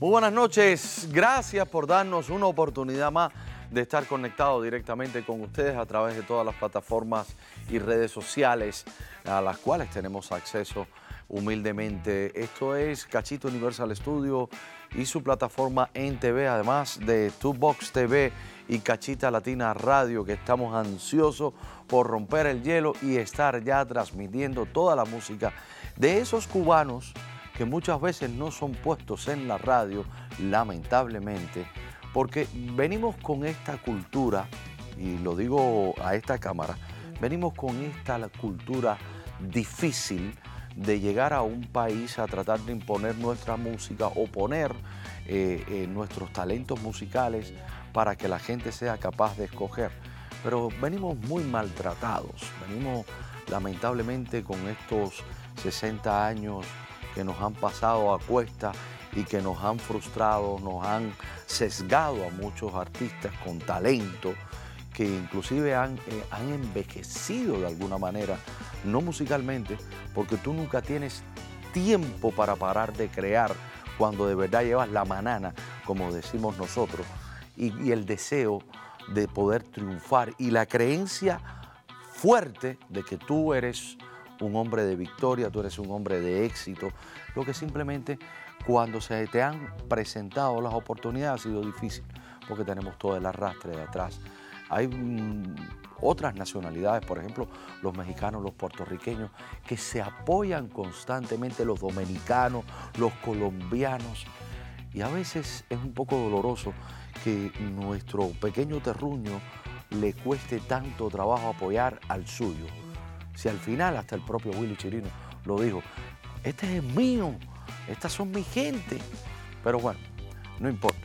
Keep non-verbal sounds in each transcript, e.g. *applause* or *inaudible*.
Muy buenas noches, gracias por darnos una oportunidad más de estar conectado directamente con ustedes a través de todas las plataformas y redes sociales a las cuales tenemos acceso humildemente. Esto es Cachito Universal Studio y su plataforma en TV, además de Box TV y Cachita Latina Radio, que estamos ansiosos por romper el hielo y estar ya transmitiendo toda la música de esos cubanos que muchas veces no son puestos en la radio, lamentablemente, porque venimos con esta cultura, y lo digo a esta cámara, venimos con esta cultura difícil de llegar a un país a tratar de imponer nuestra música o poner eh, eh, nuestros talentos musicales para que la gente sea capaz de escoger. Pero venimos muy maltratados, venimos lamentablemente con estos 60 años que nos han pasado a cuesta y que nos han frustrado, nos han sesgado a muchos artistas con talento, que inclusive han, eh, han envejecido de alguna manera, no musicalmente, porque tú nunca tienes tiempo para parar de crear cuando de verdad llevas la manana, como decimos nosotros, y, y el deseo de poder triunfar y la creencia fuerte de que tú eres un hombre de victoria, tú eres un hombre de éxito, lo que simplemente cuando se te han presentado las oportunidades ha sido difícil, porque tenemos todo el arrastre de atrás. Hay mm, otras nacionalidades, por ejemplo, los mexicanos, los puertorriqueños, que se apoyan constantemente, los dominicanos, los colombianos, y a veces es un poco doloroso que nuestro pequeño terruño le cueste tanto trabajo apoyar al suyo. Si al final hasta el propio Willy Chirino lo dijo, este es mío, estas son mi gente. Pero bueno, no importa.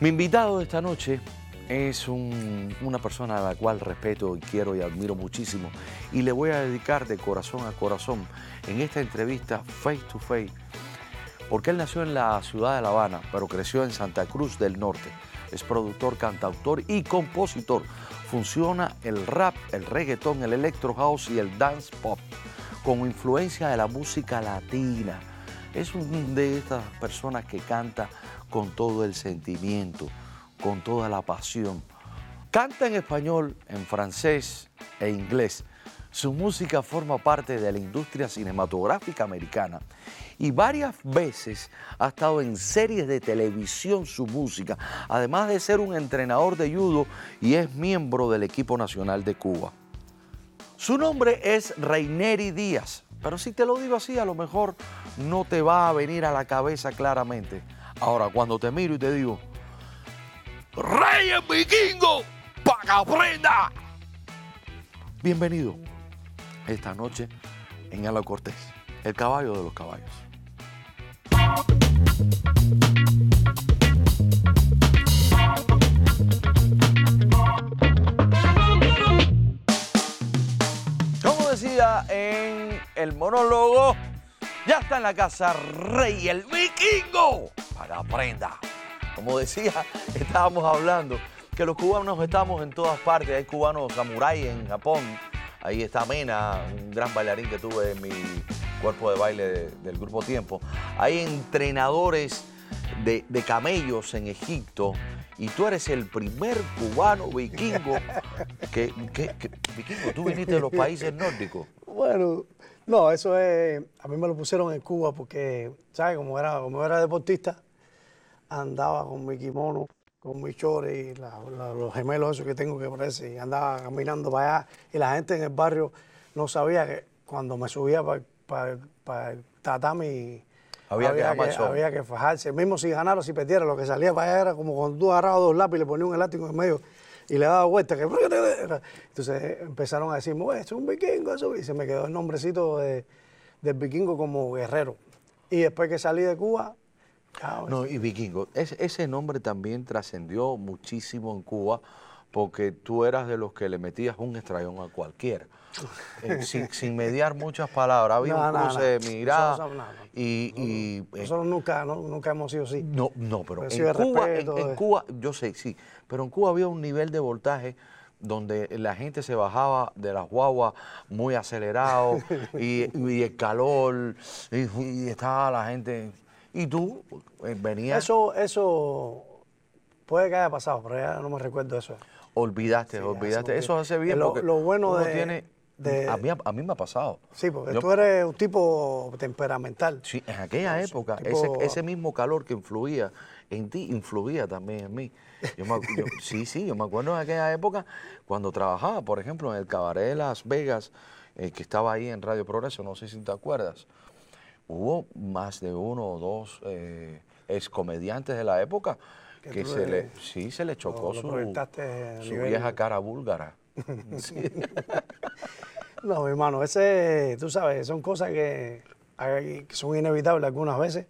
Mi invitado de esta noche es una persona a la cual respeto y quiero y admiro muchísimo y le voy a dedicar de corazón a corazón en esta entrevista face to face porque él nació en la ciudad de La Habana pero creció en Santa Cruz del Norte. Es productor, cantautor y compositor funciona el rap, el reggaetón, el electro house y el dance pop con influencia de la música latina. Es una de estas personas que canta con todo el sentimiento, con toda la pasión. Canta en español, en francés e inglés su música forma parte de la industria cinematográfica americana y varias veces ha estado en series de televisión su música, además de ser un entrenador de judo y es miembro del equipo nacional de Cuba. Su nombre es Reineri Díaz, pero si te lo digo así, a lo mejor no te va a venir a la cabeza claramente. Ahora, cuando te miro y te digo, ¡Rey vikingo! ¡Para prenda! Bienvenido esta noche en Ala Cortés, el caballo de los caballos. Como decía en el monólogo, ya está en la casa Rey el Vikingo para prenda. Como decía, *laughs* estábamos hablando que los cubanos estamos en todas partes. Hay cubanos samuráis en Japón, Ahí está Mena, un gran bailarín que tuve en mi cuerpo de baile del grupo Tiempo. Hay entrenadores de, camellos en Egipto y tú eres el primer cubano vikingo *laughs* que, vikingo, tú viniste de los países nórdicos. Bueno, no, eso es, a mí me lo pusieron en Cuba porque, ¿sabes? Como era, como era deportista, andaba con mi kimono con mi chore y los gemelos esos que tengo que parece, y andaba caminando para allá y la gente en el barrio no sabía que cuando me subía para el tatami había, que, había que fajarse, mismo si ganara o si perdiera, lo que salía para allá era como cuando tú agarrabas dos lápices y le ponías un elástico en medio y le daba vuelta. Que... Entonces empezaron a decirme, es un vikingo eso, y se me quedó el nombrecito de, del vikingo como guerrero. Y después que salí de Cuba, no, y vikingo, ese nombre también trascendió muchísimo en Cuba porque tú eras de los que le metías un estrellón a cualquiera. *laughs* Eh, sin, mediar muchas palabras, había un cruce de mirada. y, y eh, nosotros nunca, nunca hemos sido así. No, no, pero en Cuba, en, Cuba, yo sé, sí, pero en Cuba había un nivel de voltaje donde la gente se bajaba de las guaguas muy acelerado y, el calor, y, estaba la gente Y tú eh, venías, Eso, eso puede que haya pasado, pero ya no me recuerdo eso. olvidaste, Sí, olvidaste. Eso hace bien Lo- porque lo bueno uno de- tiene... de- a, mí, a mí me ha pasado. Sí, porque Yo- tú eres un tipo temperamental. Sí, en aquella época, tipo- ese, ese mismo calor que influía en ti, influía también en mí. Yo me acu- yo- *laughs* sí, sí, yo me acuerdo en aquella época cuando trabajaba, por ejemplo, en el cabaret de Las Vegas, eh, que estaba ahí en Radio Progreso, no sé si te acuerdas. Hubo más de uno o dos eh, excomediantes de la época Que se le- le, sí, se le chocó lo su, su vieja cara búlgara. *laughs* Sí. *laughs* No, mi hermano, ese, tú sabes, son cosas que, son inevitables algunas veces,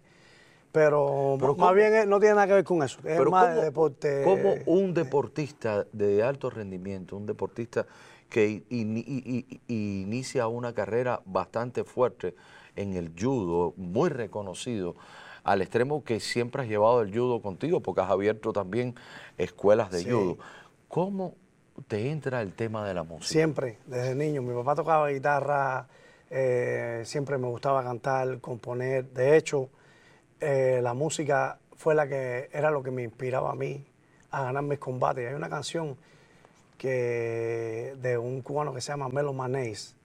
pero, Pero más ¿cómo? bien eh, no tiene nada que ver con eso, es Pero más ¿cómo, de deporte. cómo un deportista de alto rendimiento, un deportista que inicia una carrera bastante fuerte en el judo, muy reconocido, al extremo que siempre has llevado el judo contigo, porque has abierto también escuelas de Sí. judo. ¿Cómo te entra el tema de la música? Siempre, desde niño. Mi papá tocaba guitarra, eh, siempre me gustaba cantar, componer. De hecho, eh, la música fue la que era lo que me inspiraba a mí a ganar mis combates. Hay una canción que, de un cubano que se llama Melo Manés,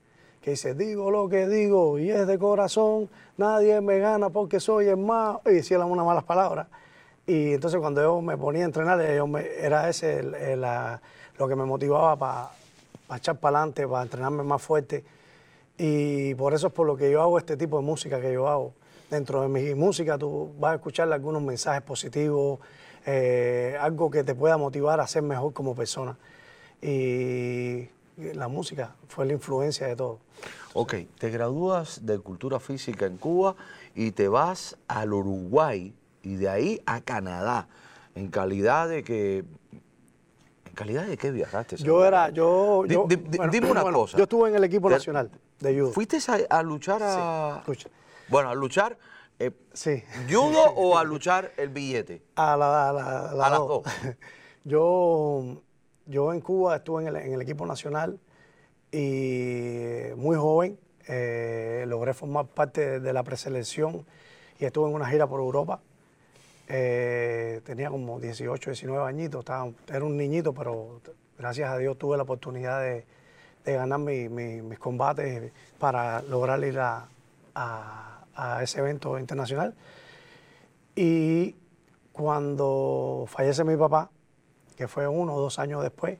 que dice, digo lo que digo y es de corazón, nadie me gana porque soy el más... Y decía unas malas palabras. Y entonces cuando yo me ponía a entrenar, yo me- era ese el- el- la- lo que me motivaba para echar para adelante, para entrenarme más fuerte. Y por eso es por lo que yo hago este tipo de música que yo hago. Dentro de mi música tú vas a escuchar algunos mensajes positivos, eh, algo que te pueda motivar a ser mejor como persona. Y la música fue la influencia de todo. Ok, te gradúas de cultura física en Cuba y te vas al Uruguay y de ahí a Canadá. ¿En calidad de que... ¿En calidad de qué viajaste? Yo era, yo, bueno, dime una bueno, cosa. Yo estuve en el equipo nacional de judo. ¿Fuiste a, a luchar a... escucha. Bueno, a luchar eh, Sí. judo *laughs* o a luchar el billete? A, la, a la- a las A las dos. dos. *laughs* yo, yo en Cuba estuve en el, equipo nacional y muy joven eh, logré formar parte de la preselección y estuve en una gira por Europa. Eh, tenía como 18, 19 añitos, estaba- era un niñito, pero gracias a Dios tuve la oportunidad de, ganar mi- mi- mis combates para lograr ir a ese evento internacional. Y cuando fallece mi papá, que fue uno o dos años después,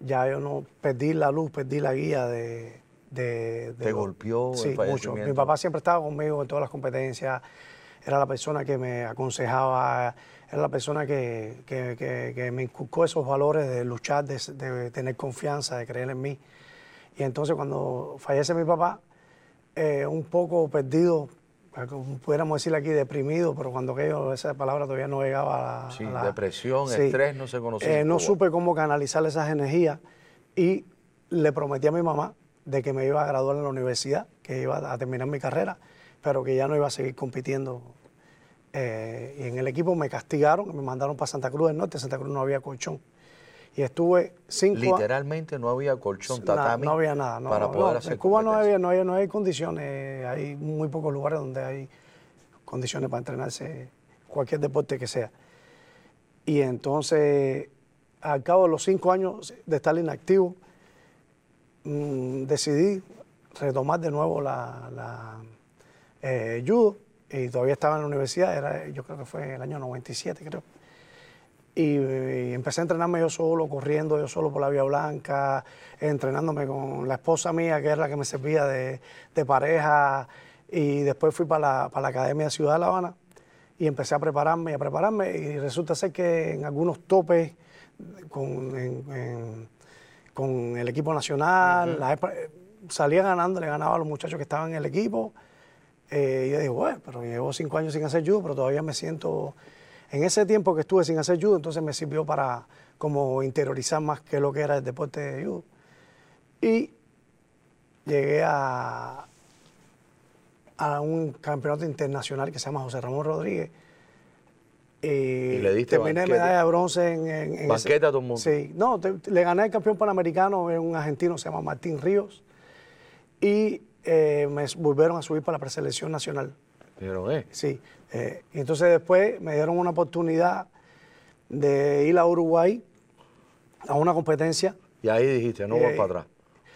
ya yo no perdí la luz, perdí la guía de... de- de ¿Te lo- golpeó el Sí, mucho. Mi papá siempre estaba conmigo en todas las competencias, era la persona que me aconsejaba, era la persona que, que- que- que me inculcó esos valores de luchar, de, de tener confianza, de creer en mí. Y entonces cuando fallece mi papá, eh, un poco perdido, pudiéramos decir aquí deprimido, pero cuando aquello, esa palabra todavía no llegaba a, Sí, a la- depresión, estrés, no se conocía Eh, no supe cómo canalizar esas energías y le prometí a mi mamá de que me iba a graduar en la universidad, que iba a terminar mi carrera, pero que ya no iba a seguir compitiendo. Eh, y en el equipo me castigaron, me mandaron para Santa Cruz del Norte, Santa Cruz no había colchón. Y estuve cinco. Literalmente no había colchón, tatami no había nada. No, para no, poder hacer En Cuba no había, no, había, no hay condiciones. Hay muy pocos lugares donde hay condiciones para entrenarse cualquier deporte que sea. Y entonces, al cabo de los cinco años de estar inactivo, mm, decidí retomar de nuevo la, la, eh, judo y todavía estaba en la universidad, era, yo creo que fue el año 97, creo. Y, empecé a entrenarme yo solo, corriendo yo solo por la Vía Blanca, entrenándome con la esposa mía, que era la que me servía de, de pareja. Y después fui para la, para la Academia de Ciudad de La Habana y empecé a prepararme y a prepararme. Y resulta ser que en algunos topes con, en- en- con el equipo nacional, EPA, eh, salía ganando, le ganaba a los muchachos que estaban en el equipo. Eh, y yo digo, bueno, pero llevo cinco años sin hacer judo, pero todavía me siento... En ese tiempo que estuve sin hacer judo, entonces me sirvió para como interiorizar más qué es lo que era el deporte de judo. Y llegué a, a un campeonato internacional que se llama José Ramón Rodríguez. Y, le diste terminé banquete. medalla de bronce en, en- a todo el mundo. Sí, no, te- le gané el campeón panamericano, un argentino, se llama Martín Ríos. Y eh, me volvieron a subir para la preselección nacional. Dijeron, eh, Sí, Eh, y entonces después me dieron una oportunidad de ir a Uruguay a una competencia. Y ahí dijiste, no voy Eh, para atrás.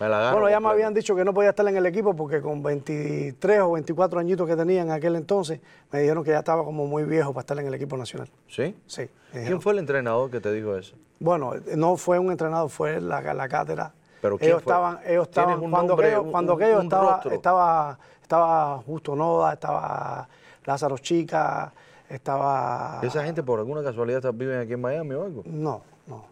Me la agarro Bueno, ya me habían dicho que no podía estar en el equipo porque con 23 o 24 añitos que tenía en aquel entonces, me dijeron que ya estaba como muy viejo para estar en el equipo nacional. ¿Sí? Sí. ¿Quién fue el entrenador que te dijo eso? Bueno, no fue un entrenador, fue la, la cátedra. ¿Pero quién ellos fue? estaban, ellos ¿Tienes estaban, cuando nombre, aquello, un- cuando un- aquello un estaba, estaba, estaba Justo Noda, estaba Lázaro Chica, estaba... ¿Esa gente por alguna casualidad viven aquí en Miami o algo? No, no.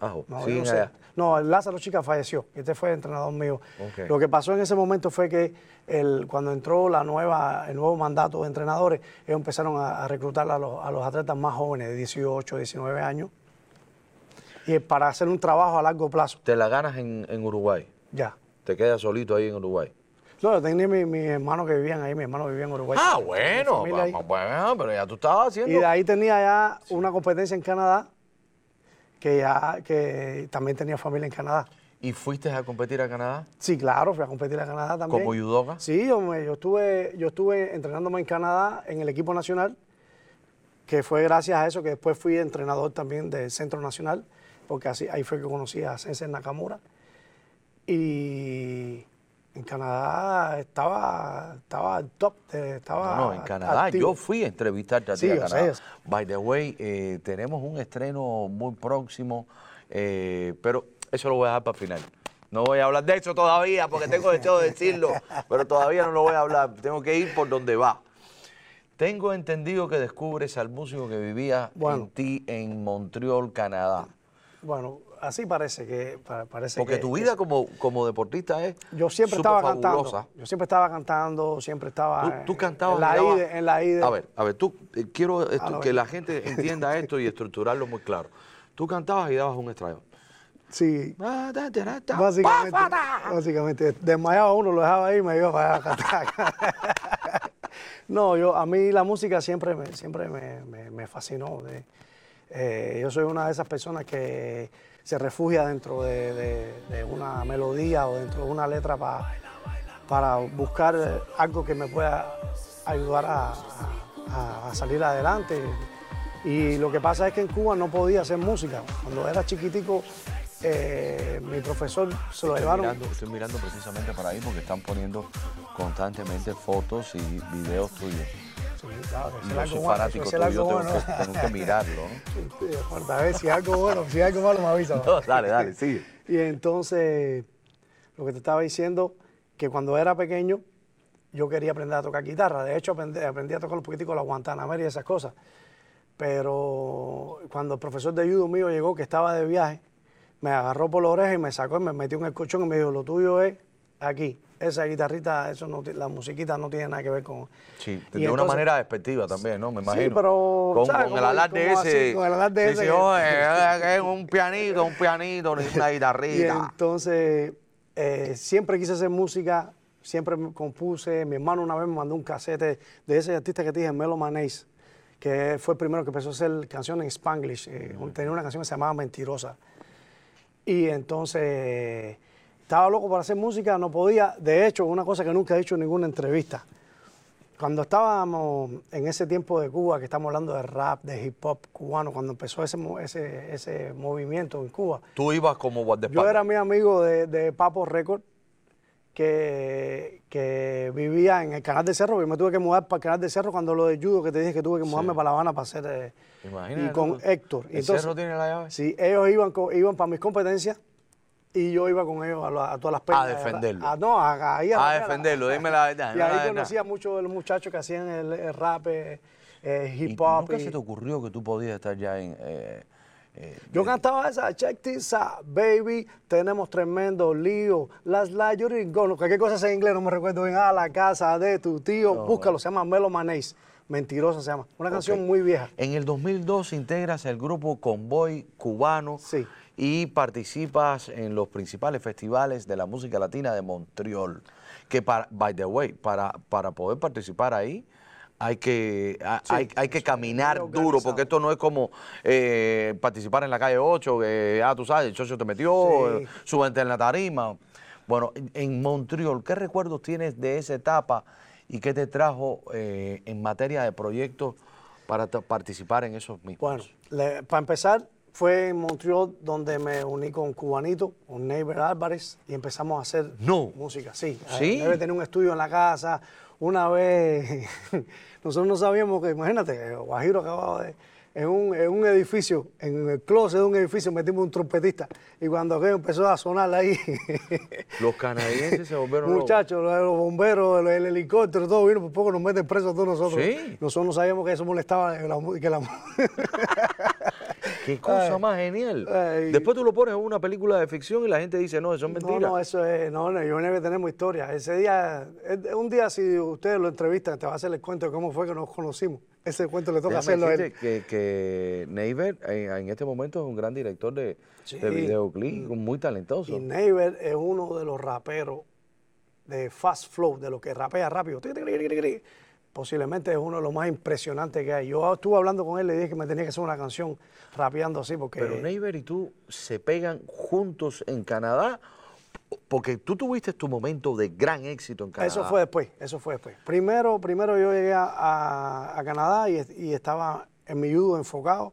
Ajo, No, siguen no sé. No, Lázaro Chica falleció. Este fue entrenador mío. Lo que pasó en ese momento fue que el, cuando entró la nueva, el nuevo mandato de entrenadores, ellos empezaron a, a reclutar a los, a los atletas más jóvenes, de 18, 19 años, y para hacer un trabajo a largo plazo. Te la ganas en, en Uruguay. Ya. Te quedas solito ahí en Uruguay. No, yo tenía mis mi hermanos que vivían ahí, mi hermano vivía en Uruguay. Ah, bueno, vamos, bueno, pero ya tú estabas haciendo. Y de ahí tenía ya una competencia en Canadá, que ya que también tenía familia en Canadá. ¿Y fuiste a competir a Canadá? Sí, claro, fui a competir a Canadá también. ¿Como judoka? Sí, yo, me- yo, estuve, yo estuve entrenándome en Canadá en el equipo nacional, que fue gracias a eso que después fui entrenador también del Centro Nacional, porque así, ahí fue que conocí a Sensei Nakamura. Y en Canadá estaba, estaba al top, de- estaba No, no, en Canadá. activo. Yo fui a entrevistarte a ti Sí, a Canadá. sé. By the way, eh, tenemos un estreno muy próximo, eh, pero eso lo voy a dejar para el final. No voy a hablar de eso todavía porque tengo deseo de decirlo, *laughs* pero todavía no lo voy a hablar. Tengo que ir por donde va. Tengo entendido que descubres al músico que vivía Bueno. en ti en Montreal, Canadá. Bueno, así parece que pa- parece Porque que- tu que vida como, como deportista es Yo siempre estaba fabulosa. cantando. Yo siempre estaba cantando, siempre estaba Tú, cantabas. en la IDE, en la IDE. A ver, a ver, tú eh, quiero esto- que la gente *laughs* entienda esto y estructurarlo muy claro. Tú cantabas y dabas un extraño. Sí, básicamente, básicamente desmayaba uno, lo dejaba ahí y me iba para allá a cantar. *laughs* no, yo a mí la música siempre me, siempre me, me- me fascinó. de- eh, yo soy una de esas personas que se refugia dentro de, de- de una melodía o dentro de una letra pa- para buscar algo que me pueda ayudar a, a- a salir adelante. Y lo que pasa es que en Cuba no podía hacer música. Cuando era chiquitico, eh, mi profesor se lo Estoy llevaron. mirando, estoy mirando precisamente para ahí porque están poniendo constantemente fotos y videos tuyos. Sí, claro, si yo soy fanático tuyo, tengo, bueno. que, tengo que mirarlo. ¿no? *laughs* Sí, a ver si algo bueno, si algo malo me avisa. *laughs* No, dale, dale, *laughs* sigue. Y entonces, lo que te estaba diciendo, que cuando era pequeño, yo quería aprender a tocar guitarra. De hecho, aprendí, aprendí a tocar un poquitico la Guantanamera y esas cosas. Pero cuando el profesor de judo mío llegó, que estaba de viaje, me agarró por la oreja y me sacó y me metió en el colchón y me dijo, lo tuyo es aquí. Esa guitarrita, eso no, la musiquita no tiene nada que ver con... Sí, Y de una entonces- manera despectiva también, ¿no? Me imagino. pero, Con, ¿sabes? con el alarde ese. así, con el alarde sí, ese sí, que- oye, es un pianito, un pianito, ni una *laughs* Y guitarrita. entonces, eh, siempre quise hacer música, siempre me compuse. Mi hermano una vez me mandó un casete de ese artista que te dije, Melo Manés, que fue el primero que empezó a hacer canciones en Spanglish. eh, tenía una canción que se llamaba Mentirosa. Y entonces, estaba loco para hacer música, no podía. De hecho, una cosa que nunca he hecho en ninguna entrevista. Cuando estábamos en ese tiempo de Cuba, que estamos hablando de rap, de hip hop cubano, cuando empezó ese, ese, ese movimiento en Cuba, Tú ibas como yo guardaespaldas. era mi amigo de, de Papo Record, que, que vivía en el Canal de Cerro, y me tuve que mudar para el Canal de Cerro cuando lo de judo, que te dije que tuve que mudarme para La Habana para hacer... eh, Imagínate, y con. Héctor. ¿El Cerro tiene la llave? Sí, ellos iban, iban para mis competencias y yo iba con ellos a, la- a todas las peleas. defenderlo. A- no, a, a, ahí A defenderlo, dime la verdad. Y ahí verdad. conocí a muchos de los muchachos que hacían el, el rap, eh, eh, ¿Y hip hop. ¿Nunca y- se te ocurrió que tú podías estar ya en... eh, eh, Yo cantaba esa, check this out, baby, tenemos tremendo lío, las la cualquier cosa en inglés, no me recuerdo bien, a la casa de tu tío, búscalo, se llama Melo Manés, mentirosa se llama, una canción muy vieja. En el 2002 integras el grupo Convoy Cubano Sí. y participas en los principales festivales de la música latina de Montreal. Que, para, by the way, para, para poder participar ahí hay que, Sí, hay, hay que caminar duro, porque esto no es como eh, participar en la calle 8, que, ah, tú sabes, el socio te metió, Sí. eh, súbete en la tarima. Bueno, en- en Montreal, ¿qué recuerdos tienes de esa etapa y qué te trajo eh, en materia de proyectos para participar en esos mismos? Bueno, para empezar, fue en Montreal donde me uní con Cubanito, con Neighbor Álvarez, y empezamos a hacer música. Sí, ¿Sí? debe tener un estudio en la casa. Una vez, *laughs* nosotros no sabíamos que, imagínate, Guajiro acababa de en un, en un, edificio, en el closet de un edificio, metimos un trompetista. Y cuando aquello empezó a sonar ahí. *laughs* Los canadienses se volvieron Muchachos, los, bomberos, el, helicóptero, todo vino, por poco nos meten presos a todos nosotros. ¿Sí? Nosotros no sabíamos que eso molestaba que la, que la... *laughs* Qué cosa más genial. Después tú lo pones en una película de ficción y la gente dice, no, eso es mentira. No, no, eso es, no, no, yo tenemos historia. Ese día, un día si ustedes lo entrevistan, te va a hacer el cuento de cómo fue que nos conocimos. Ese cuento le toca hacerlo a él. Que, que Neighbor en, este momento es un gran director de, de videoclip, muy talentoso. Y Neighbor es uno de los raperos de fast flow, de lo que rapea rápido posiblemente es uno de los más impresionantes que hay. Yo estuve hablando con él, le dije que me tenía que hacer una canción rapeando así porque... Pero Neighbor y tú se pegan juntos en Canadá porque tú tuviste tu momento de gran éxito en Canadá. Eso fue después, eso fue después. Primero, primero yo llegué a, Canadá y, estaba en mi judo enfocado.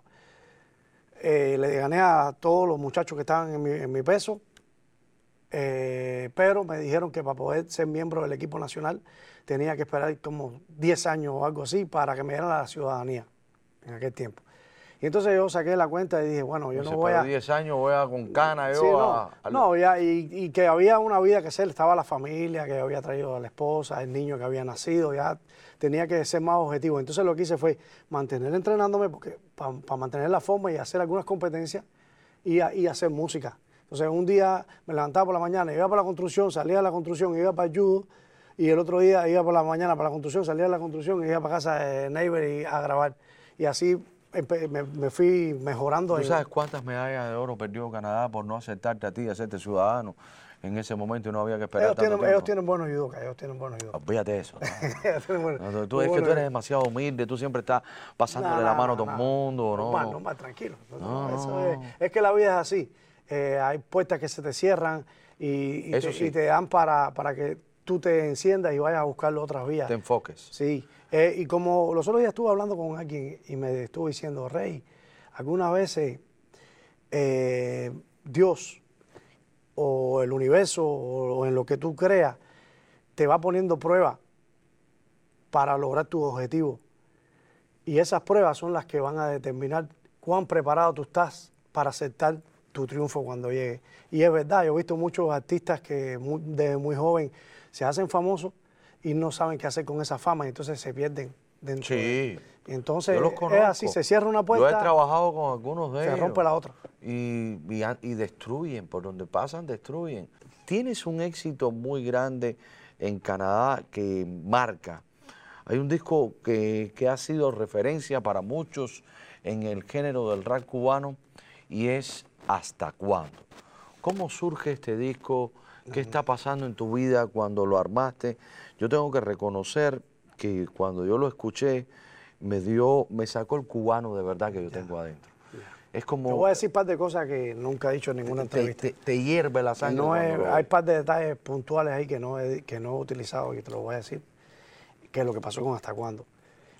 Eh, le gané a todos los muchachos que estaban en mi, peso, eh, pero me dijeron que para poder ser miembro del equipo nacional tenía que esperar como 10 años o algo así para que me dieran la ciudadanía en aquel tiempo. Y entonces yo saqué la cuenta y dije, bueno, yo no voy a... 10 años voy a con cana yo no, a, No, ya, y, que había una vida que hacer, estaba la familia, que había traído a la esposa, el niño que había nacido, ya tenía que ser más objetivo. Entonces lo que hice fue mantener entrenándome porque para mantener la forma y hacer algunas competencias y, y, hacer música. Entonces un día me levantaba por la mañana, iba para la construcción, salía de la construcción, iba para el judo, y el otro día iba por la mañana para la construcción, salía de la construcción y iba para casa de Neighbor y a grabar. Y así me, fui mejorando. ¿Tú sabes cuántas medallas de oro perdió Canadá por no aceptarte a ti, hacerte ciudadano? En ese momento y no había que esperar ellos tanto tienen, Ellos tienen buenos judokas, ellos tienen buenos judokas. Olvídate eso. *laughs* tú, es que tú eres demasiado humilde, tú siempre estás pasándole la mano a todo el mundo. No, no, más, tranquilo. es, que la vida es así. Eh, hay puertas que se te cierran y, y, te, dan para, para que tú te enciendas y vayas a buscarlo otras vías. Te enfoques. Sí. Eh, y como los otros días estuve hablando con alguien y me estuvo diciendo, Rey, algunas veces eh, Dios o el universo o, en lo que tú creas te va poniendo pruebas para lograr tus objetivos. Y esas pruebas son las que van a determinar cuán preparado tú estás para aceptar tu triunfo cuando llegue. Y es verdad, yo he visto muchos artistas que desde muy joven se hacen famosos y no saben qué hacer con esa fama y entonces se pierden dentro. Sí. entonces es así, se cierra una puerta. Yo he trabajado con algunos de ellos. Se rompe la otra. Y, y, destruyen, por donde pasan destruyen. Tienes un éxito muy grande en Canadá que marca. Hay un disco que, que ha sido referencia para muchos en el género del rap cubano y es Hasta cuándo. ¿Cómo surge este disco? ¿Qué está pasando en tu vida cuando lo armaste? Yo tengo que reconocer que cuando yo lo escuché, me dio, me sacó el cubano de verdad que yo tengo adentro. Es como... Te voy a decir un par de cosas que nunca he dicho en ninguna entrevista. Te, hierve la sangre. No Hay un par de detalles puntuales ahí que no, he, que no he utilizado y te lo voy a decir, que es lo que pasó con Hasta Cuándo.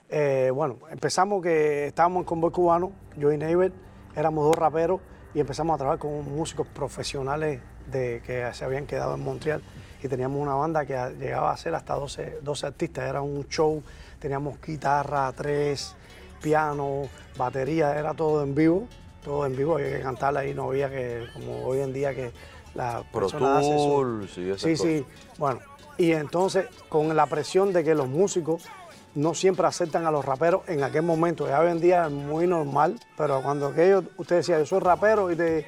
Eh, bueno, empezamos que estábamos en Convoy Cubano, yo y Neighbor, éramos dos raperos y empezamos a trabajar con músicos profesionales de, que se habían quedado en Montreal. Y teníamos una banda que llegaba a ser hasta 12, 12 artistas, era un show, teníamos guitarra, tres, piano, batería, era todo en vivo, todo en vivo, había que cantarla ahí, no había que, como hoy en día que la Pro Tool, sí, sí, sí, bueno, y entonces con la presión de que los músicos no siempre aceptan a los raperos en aquel momento. Ya hoy en día es muy normal, pero cuando aquellos, usted decía, yo soy rapero y te,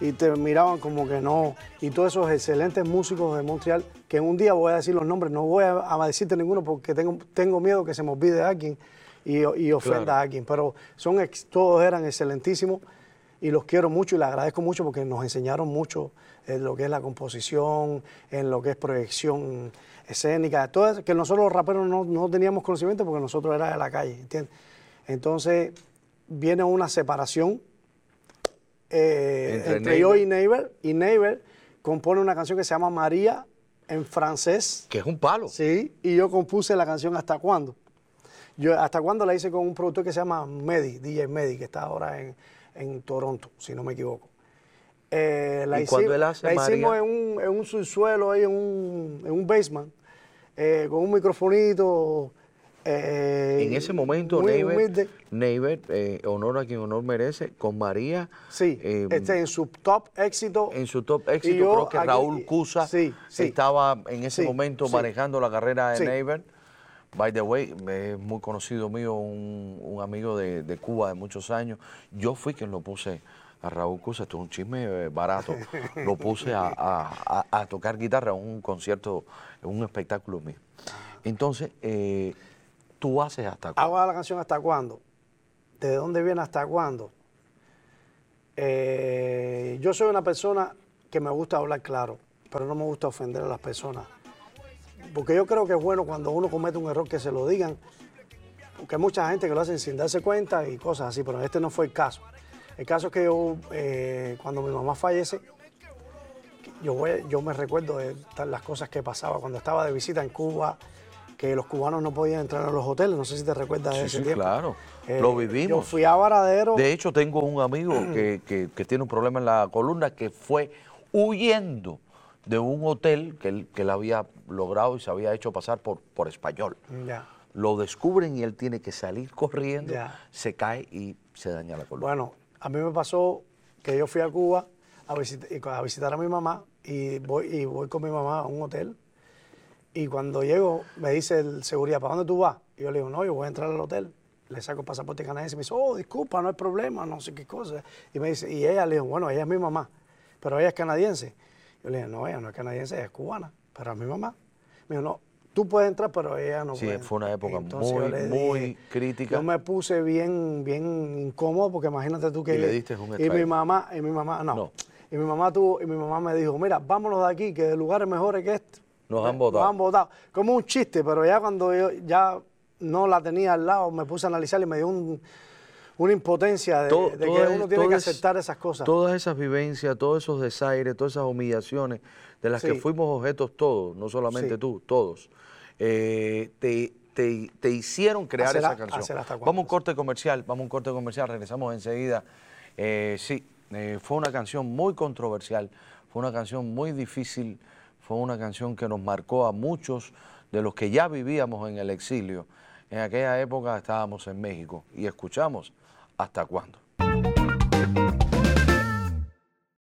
y te miraban como que no. Y todos esos excelentes músicos de Montreal, que un día voy a decir los nombres, no voy a, decirte ninguno porque tengo, tengo miedo que se me olvide a alguien y, y ofenda a alguien, pero son, todos eran excelentísimos y los quiero mucho y les agradezco mucho porque nos enseñaron mucho en lo que es la composición, en lo que es proyección escénica, todo eso, que nosotros los raperos no, teníamos conocimiento porque nosotros era de la calle, ¿entiendes? Entonces viene una separación eh, entre, yo y Neighbor, y Neighbor compone una canción que se llama María en francés. Que es un palo. Sí, y yo compuse la canción Hasta Cuándo. Yo Hasta Cuándo la hice con un productor que se llama Medi, DJ Medi, que está ahora en, en Toronto, si no me equivoco. Eh, la ¿Y cuando él hace la hicimos en un, en un subsuelo, ahí en un, en un basement, eh, con un microfonito. eh, En ese momento, Neighbor. Neighbor, eh, honor a quien honor merece, con María. Sí, eh, este, en su top éxito. En su top éxito, yo creo que aquí- Raúl Cusa sí, sí. estaba en ese Sí, momento manejando la carrera de. Neighbor. By the way, es muy conocido mío, un, un amigo de, de Cuba de muchos años. Yo fui quien lo puse a Raúl Cusa, esto es un chisme eh, barato. Lo puse a, a- a- a tocar guitarra en un concierto, en un espectáculo mío. Entonces, eh, tú haces hasta cuándo? Hago la canción Hasta Cuándo. ¿De dónde viene Hasta Cuándo? Eh, yo soy una persona que me gusta hablar claro, pero no me gusta ofender a las personas. Porque yo creo que es bueno cuando uno comete un error que se lo digan, porque hay mucha gente que lo hacen sin darse cuenta y cosas así, pero este no fue el caso. El caso es que yo, eh, cuando mi mamá fallece, yo, voy- yo me recuerdo de las cosas que pasaba cuando estaba de visita en Cuba, que los cubanos no podían entrar a los hoteles, no sé si te recuerdas de Sí, ese sí, tiempo. claro. Eh, Lo vivimos. Yo fui a Varadero. De hecho, tengo un amigo *clears throat* que, que- que tiene un problema en la columna que fue huyendo de un hotel que él, que él había logrado y se había hecho pasar por, por español. Ya. Lo descubren y él tiene que salir corriendo, Ya. se cae y se daña la columna. Bueno, a mí me pasó que yo fui a Cuba a, visit- y a visitar a mi mamá y voy, y voy con mi mamá a un hotel. Y cuando llego, me dice el seguridad, ¿para dónde tú vas? Y yo le digo, no, yo voy a entrar al hotel. Le saco el pasaporte canadiense y me dice, oh, disculpa, no hay problema, no sé qué cosa. Y me dice, y ella le digo, bueno, ella es mi mamá, pero ella es canadiense. Yo le dije, no, ella no es canadiense, ella es cubana, pero es mi mamá. Me dijo, no, tú puedes entrar, pero ella no Sí, puede. fue una época Entonces muy, muy crítica. Yo me puse bien, bien incómodo porque imagínate tú que... Y le diste un Y mi mamá, y mi mamá, no. No. Y mi mamá tuvo, y mi mamá me dijo, mira, vámonos de aquí, que de lugares mejores que este. Nos han votado. Nos han votado. Como un chiste, pero ya cuando yo ya no la tenía al lado, me puse a analizar y me dio un- una impotencia de, que uno tiene que aceptar esas cosas. Todas esas vivencias, todos esos desaires, todas esas humillaciones de las que fuimos objetos todos, no solamente Sí. tú, todos, eh, te, te- te hicieron crear esa canción. hasta Vamos a un corte comercial, vamos a un corte comercial, regresamos enseguida. Eh, sí, eh, fue una canción muy controversial, fue una canción muy difícil, fue una canción que nos marcó a muchos de los que ya vivíamos en el exilio. En aquella época estábamos en México y escuchamos hasta cuándo.